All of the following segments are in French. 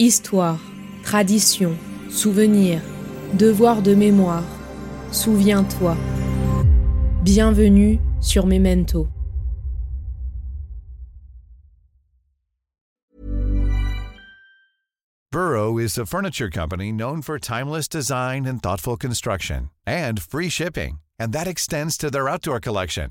Histoire, tradition, souvenir, devoir de mémoire. Souviens-toi. Bienvenue sur Memento. Burrow is a furniture company known for timeless design and thoughtful construction and free shipping, and that extends to their outdoor collection.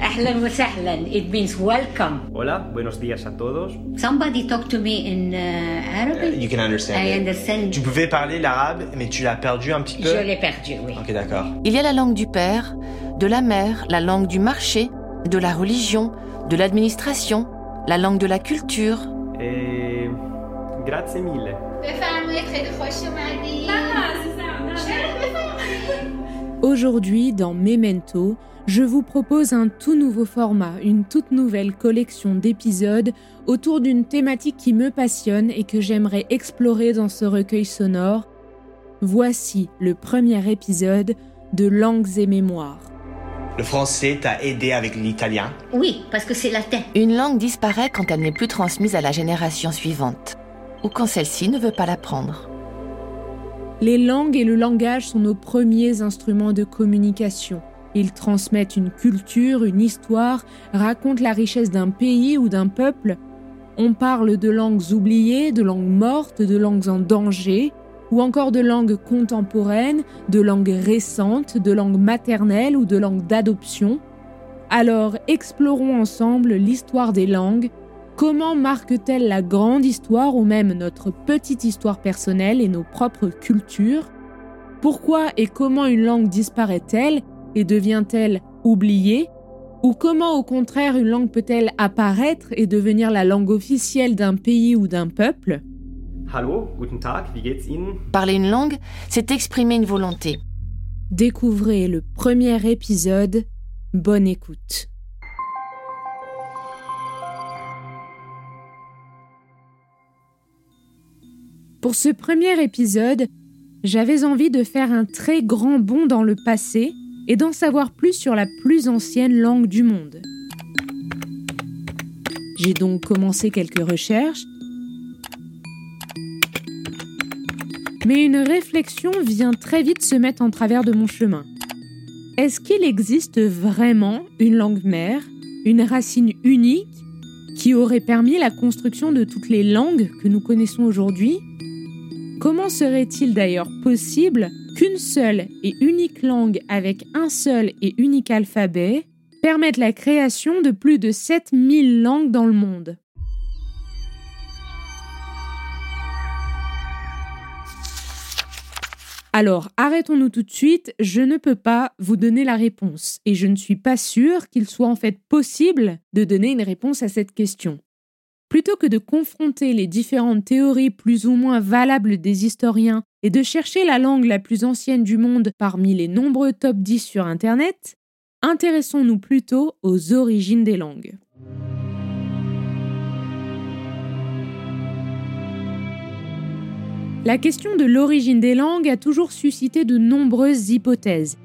Ahlan wa sahlan. It means welcome. Hola, buenos días a todos. Somebody talk to me in uh, Arabic? You can understand. I it. understand. Tu pouvais parler l'arabe, mais tu l'as perdu un petit peu. Je l'ai perdu, oui. Ok, d'accord. Il y a la langue du père, de la mère, la langue du marché, de la religion, de l'administration, la langue de la culture. Et... Grazie mille. Aujourd'hui, dans Memento, je vous propose un tout nouveau format, une toute nouvelle collection d'épisodes autour d'une thématique qui me passionne et que j'aimerais explorer dans ce recueil sonore. Voici le premier épisode de Langues et Mémoires. Le français t'a aidé avec l'italien? Oui, parce que c'est latin. Une langue disparaît quand elle n'est plus transmise à la génération suivante, ou quand celle-ci ne veut pas l'apprendre. Les langues et le langage sont nos premiers instruments de communication. Ils transmettent une culture, une histoire, racontent la richesse d'un pays ou d'un peuple. On parle de langues oubliées, de langues mortes, de langues en danger, ou encore de langues contemporaines, de langues récentes, de langues maternelles ou de langues d'adoption. Alors explorons ensemble l'histoire des langues. Comment marque-t-elle la grande histoire ou même notre petite histoire personnelle et nos propres cultures? Pourquoi et comment une langue disparaît-elle? Et devient-elle oubliée? Ou comment au contraire une langue peut-elle apparaître et devenir la langue officielle d'un pays ou d'un peuple? Hallo, guten Tag, wie geht's Ihnen? Parler une langue, c'est exprimer une volonté. Découvrez le premier épisode. Bonne écoute. Pour ce premier épisode, j'avais envie de faire un très grand bond dans le passé et d'en savoir plus sur la plus ancienne langue du monde. J'ai donc commencé quelques recherches, mais une réflexion vient très vite se mettre en travers de mon chemin. Est-ce qu'il existe vraiment une langue mère, une racine unique qui aurait permis la construction de toutes les langues que nous connaissons aujourd'hui? Comment serait-il d'ailleurs possible qu'une seule et unique langue avec un seul et unique alphabet permette la création de plus de 7000 langues dans le monde Alors, arrêtons-nous tout de suite, je ne peux pas vous donner la réponse, et je ne suis pas sûre qu'il soit en fait possible de donner une réponse à cette question. Plutôt que de confronter les différentes théories plus ou moins valables des historiens et de chercher la langue la plus ancienne du monde parmi les nombreux top 10 sur Internet, intéressons-nous plutôt aux origines des langues. La question de l'origine des langues a toujours suscité de nombreuses hypothèses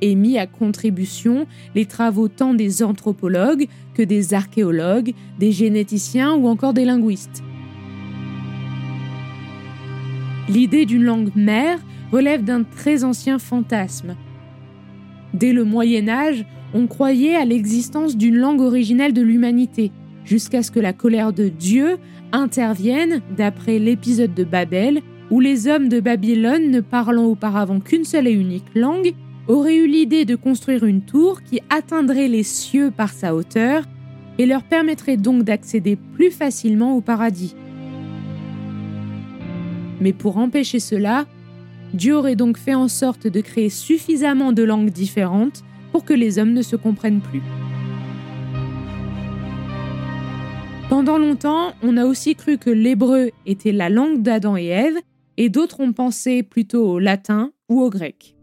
et mis à contribution les travaux tant des anthropologues que des archéologues, des généticiens ou encore des linguistes. L'idée d'une langue mère relève d'un très ancien fantasme. Dès le Moyen Âge, on croyait à l'existence d'une langue originelle de l'humanité, jusqu'à ce que la colère de Dieu intervienne d'après l'épisode de Babel, où les hommes de Babylone, ne parlant auparavant qu'une seule et unique langue, auraient eu l'idée de construire une tour qui atteindrait les cieux par sa hauteur et leur permettrait donc d'accéder plus facilement au paradis. Mais pour empêcher cela, Dieu aurait donc fait en sorte de créer suffisamment de langues différentes pour que les hommes ne se comprennent plus. Pendant longtemps, on a aussi cru que l'hébreu était la langue d'Adam et Ève, et d'autres ont pensé plutôt au latin ou au grec.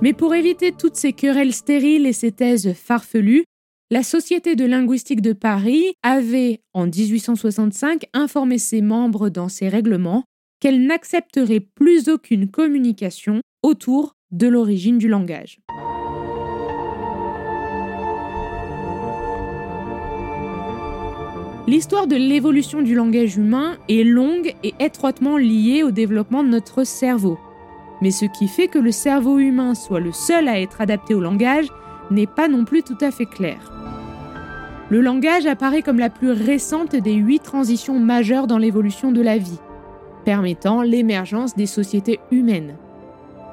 Mais pour éviter toutes ces querelles stériles et ces thèses farfelues, la Société de linguistique de Paris avait, en 1865, informé ses membres dans ses règlements qu'elle n'accepterait plus aucune communication autour de l'origine du langage. L'histoire de l'évolution du langage humain est longue et étroitement liée au développement de notre cerveau. Mais ce qui fait que le cerveau humain soit le seul à être adapté au langage n'est pas non plus tout à fait clair. Le langage apparaît comme la plus récente des huit transitions majeures dans l'évolution de la vie, permettant l'émergence des sociétés humaines.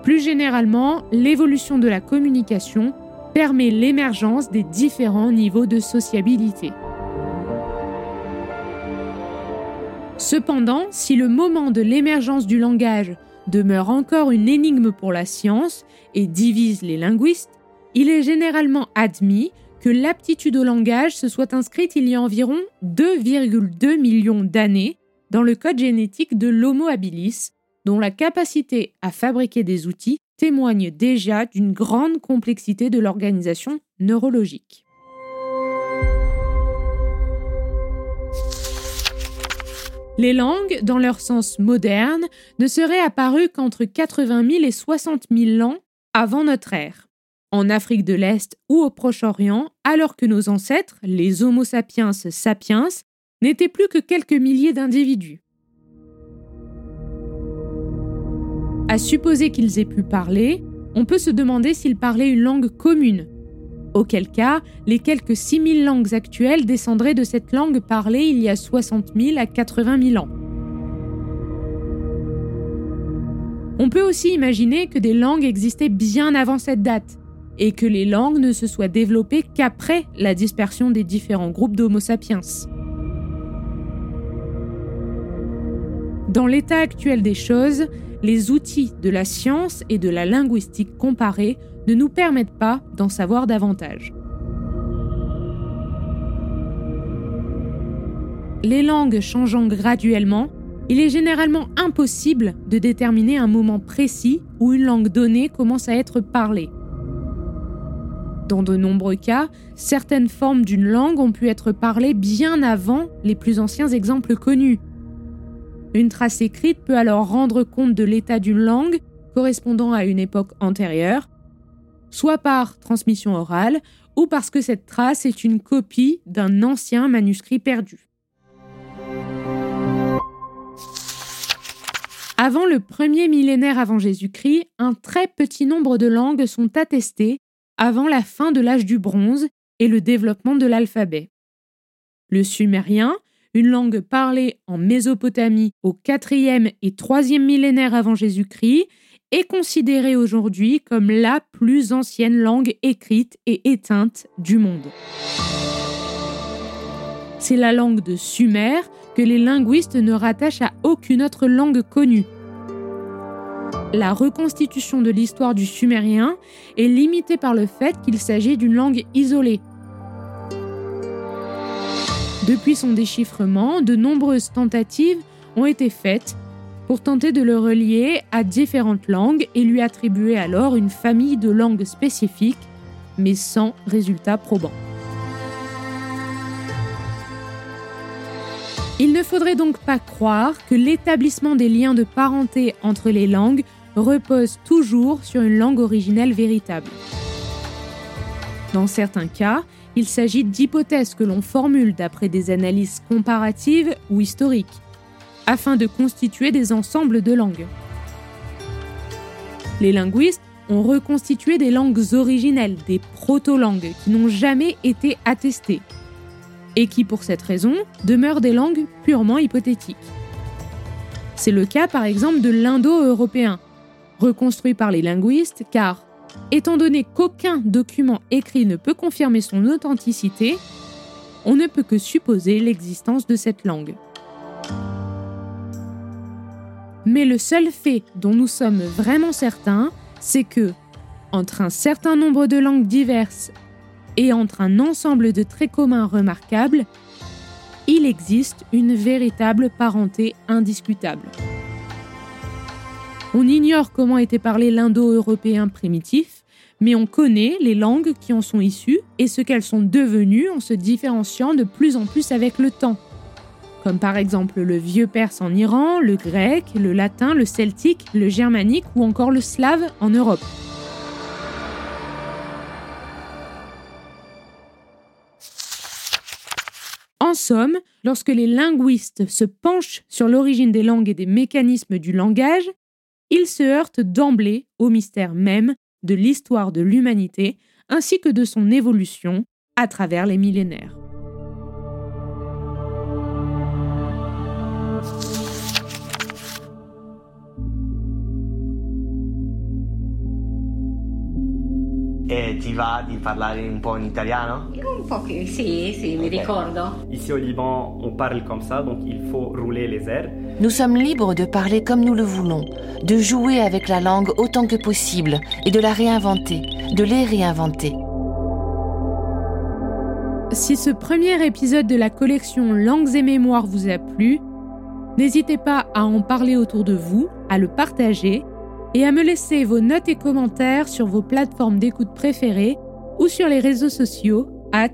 Plus généralement, l'évolution de la communication permet l'émergence des différents niveaux de sociabilité. Cependant, si le moment de l'émergence du langage demeure encore une énigme pour la science et divise les linguistes, il est généralement admis que l'aptitude au langage se soit inscrite il y a environ 2,2 millions d'années dans le code génétique de l'Homo habilis, dont la capacité à fabriquer des outils témoigne déjà d'une grande complexité de l'organisation neurologique. Les langues, dans leur sens moderne, ne seraient apparues qu'entre 80 000 et 60 000 ans avant notre ère, en Afrique de l'Est ou au Proche-Orient, alors que nos ancêtres, les Homo sapiens sapiens, n'étaient plus que quelques milliers d'individus. À supposer qu'ils aient pu parler, on peut se demander s'ils parlaient une langue commune, auquel cas les quelques 6000 langues actuelles descendraient de cette langue parlée il y a 60 000 à 80 000 ans. On peut aussi imaginer que des langues existaient bien avant cette date, et que les langues ne se soient développées qu'après la dispersion des différents groupes d'Homo sapiens. Dans l'état actuel des choses, les outils de la science et de la linguistique comparée ne nous permettent pas d'en savoir davantage. Les langues changeant graduellement, il est généralement impossible de déterminer un moment précis où une langue donnée commence à être parlée. Dans de nombreux cas, certaines formes d'une langue ont pu être parlées bien avant les plus anciens exemples connus. Une trace écrite peut alors rendre compte de l'état d'une langue correspondant à une époque antérieure, soit par transmission orale ou parce que cette trace est une copie d'un ancien manuscrit perdu. Avant le premier millénaire avant Jésus-Christ, un très petit nombre de langues sont attestées avant la fin de l'âge du bronze et le développement de l'alphabet. Le sumérien, une langue parlée en Mésopotamie au 4e et 3e millénaire avant Jésus-Christ, est considérée aujourd'hui comme la plus ancienne langue écrite et éteinte du monde. C'est la langue de Sumer que les linguistes ne rattachent à aucune autre langue connue. La reconstitution de l'histoire du sumérien est limitée par le fait qu'il s'agit d'une langue isolée. Depuis son déchiffrement, de nombreuses tentatives ont été faites pour tenter de le relier à différentes langues et lui attribuer alors une famille de langues spécifiques, mais sans résultat probant. Il ne faudrait donc pas croire que l'établissement des liens de parenté entre les langues repose toujours sur une langue originelle véritable. Dans certains cas, il s'agit d'hypothèses que l'on formule d'après des analyses comparatives ou historiques afin de constituer des ensembles de langues. Les linguistes ont reconstitué des langues originelles, des proto-langues qui n'ont jamais été attestées, et qui, pour cette raison, demeurent des langues purement hypothétiques. C'est le cas par exemple de l'indo-européen, reconstruit par les linguistes, car, étant donné qu'aucun document écrit ne peut confirmer son authenticité, on ne peut que supposer l'existence de cette langue. Mais le seul fait dont nous sommes vraiment certains, c'est que, entre un certain nombre de langues diverses et entre un ensemble de traits communs remarquables, il existe une véritable parenté indiscutable. On ignore comment était parlé l'indo-européen primitif, mais on connaît les langues qui en sont issues et ce qu'elles sont devenues en se différenciant de plus en plus avec le temps. Comme par exemple le vieux perse en Iran, le grec, le latin, le celtique, le germanique ou encore le slave en Europe. En somme, lorsque les linguistes se penchent sur l'origine des langues et des mécanismes du langage, ils se heurtent d'emblée au mystère même de l'histoire de l'humanité ainsi que de son évolution à travers les millénaires. E ti va di parlare un po' in italiano? Un po' che sì, sì, mi ricordo. Ici au Liban, on parle comme ça, donc il faut rouler les airs. Nous sommes libres de parler comme nous le voulons, de jouer avec la langue autant que possible et de la réinventer, de les réinventer. Si ce premier épisode de la collection Langues et Mémoires vous a plu, n'hésitez pas à en parler autour de vous, à le partager et à me laisser vos notes et commentaires sur vos plateformes d'écoute préférées ou sur les réseaux sociaux, at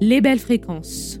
les belles fréquences.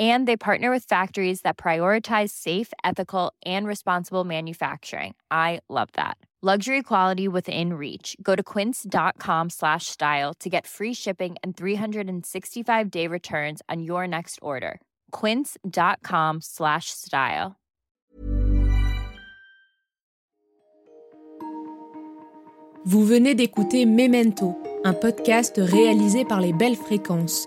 And they partner with factories that prioritize safe, ethical, and responsible manufacturing. I love that. Luxury quality within reach. Go to quince.com slash style to get free shipping and 365 day returns on your next order. Quince.com slash style. Vous venez d'écouter Memento, un podcast réalisé par les belles fréquences.